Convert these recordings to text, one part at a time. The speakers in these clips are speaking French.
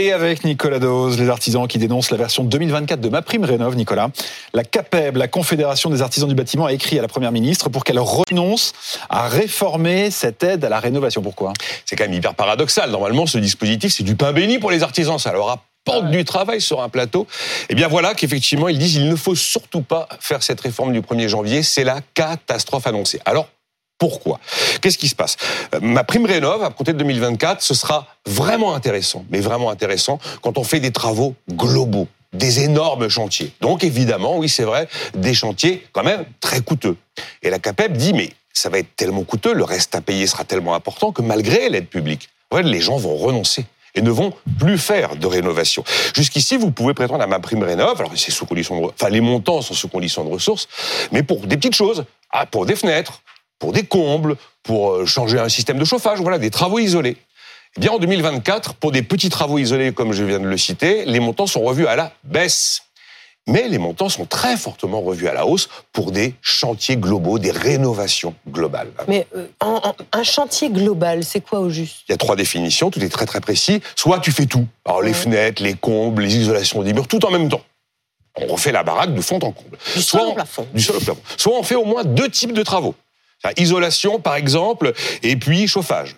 Et avec Nicolas Dose, les artisans qui dénoncent la version 2024 de Ma Prime Rénov, Nicolas. La CAPEB, la Confédération des artisans du bâtiment, a écrit à la Première ministre pour qu'elle renonce à réformer cette aide à la rénovation. Pourquoi? C'est quand même hyper paradoxal. Normalement, ce dispositif, c'est du pain béni pour les artisans. Ça leur apporte du travail sur un plateau. Et eh bien voilà qu'effectivement, ils disent il ne faut surtout pas faire cette réforme du 1er janvier. C'est la catastrophe annoncée. Alors, pourquoi? Qu'est-ce qui se passe? Euh, Ma prime rénov, à compter de 2024, ce sera vraiment intéressant, mais vraiment intéressant quand on fait des travaux globaux, des énormes chantiers. Donc évidemment, oui, c'est vrai, des chantiers quand même très coûteux. Et la CAPEB dit, mais ça va être tellement coûteux, le reste à payer sera tellement important que malgré l'aide publique, les gens vont renoncer et ne vont plus faire de rénovation. Jusqu'ici, vous pouvez prétendre à ma prime rénov. Alors, c'est sous condition de, enfin, les montants sont sous condition de ressources, mais pour des petites choses, ah, pour des fenêtres, pour des combles, pour euh, changer un système de chauffage, voilà, des travaux isolés. Eh bien, en 2024, pour des petits travaux isolés, comme je viens de le citer, les montants sont revus à la baisse. Mais les montants sont très fortement revus à la hausse pour des chantiers globaux, des rénovations globales. Mais euh, un chantier global, c'est quoi au juste? Il y a trois définitions, tout est très très précis. Soit tu fais tout, alors les fenêtres, les combles, les isolations des murs, tout en même temps. On refait la baraque de fond en comble. Du sol au plafond. Du sol au plafond. Soit on fait au moins deux types de travaux. Isolation, par exemple, et puis chauffage.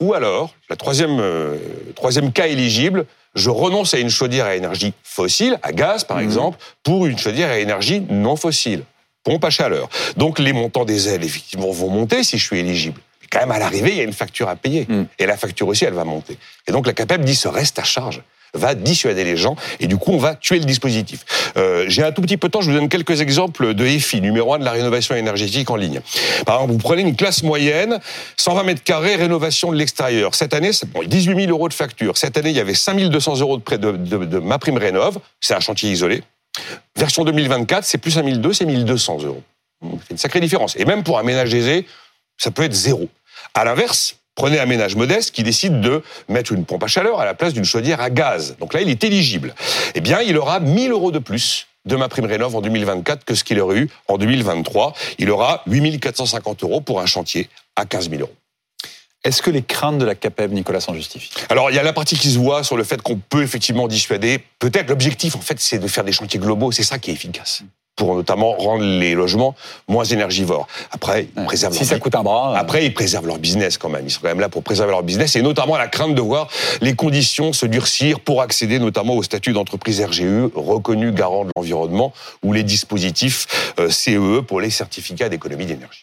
Ou alors, la troisième, euh, troisième cas éligible, je renonce à une chaudière à énergie fossile, à gaz par mhm. exemple, pour une chaudière à énergie non fossile, pompe à chaleur. Donc les montants des ailes, effectivement, vont monter si je suis éligible. Mais quand même, à l'arrivée, il y a une facture à payer. Mhm. Et la facture aussi, elle va monter. Et donc la CAPEB dit, ce reste à charge va dissuader les gens et du coup on va tuer le dispositif. Euh, J'ai un tout petit peu de temps, je vous donne quelques exemples de EFI, numéro 1 de la rénovation énergétique en ligne. Par exemple, vous prenez une classe moyenne, 120 mètres carrés, rénovation de l'extérieur. Cette année, c'est bon, 18 000 euros de facture. Cette année, il y avait 5 200 euros de prêt de, de, de ma prime rénov. C'est un chantier isolé. Version 2024, c'est plus 1 200, c'est 1200 euros. C'est une sacrée différence. Et même pour un ménage aisé, ça peut être zéro. À l'inverse, Prenez un ménage modeste qui décide de mettre une pompe à chaleur à la place d'une chaudière à gaz. Donc là, il est éligible. Eh bien, il aura 1000 euros de plus de ma prime rénov en 2024 que ce qu'il aurait eu en 2023. Il aura 8450 euros pour un chantier à 15 000 euros. Est-ce que les craintes de la CAPEB, Nicolas, s'en justifient Alors, il y a la partie qui se voit sur le fait qu'on peut effectivement dissuader. Peut-être l'objectif, en fait, c'est de faire des chantiers globaux. C'est ça qui est efficace pour notamment rendre les logements moins énergivores. Après, ils préservent si ça coûte un bras. Euh. Après, ils préservent leur business quand même. Ils sont quand même là pour préserver leur business et notamment la crainte de voir les conditions se durcir pour accéder notamment au statut d'entreprise RGE reconnu garant de l'environnement ou les dispositifs euh, CEE pour les certificats d'économie d'énergie.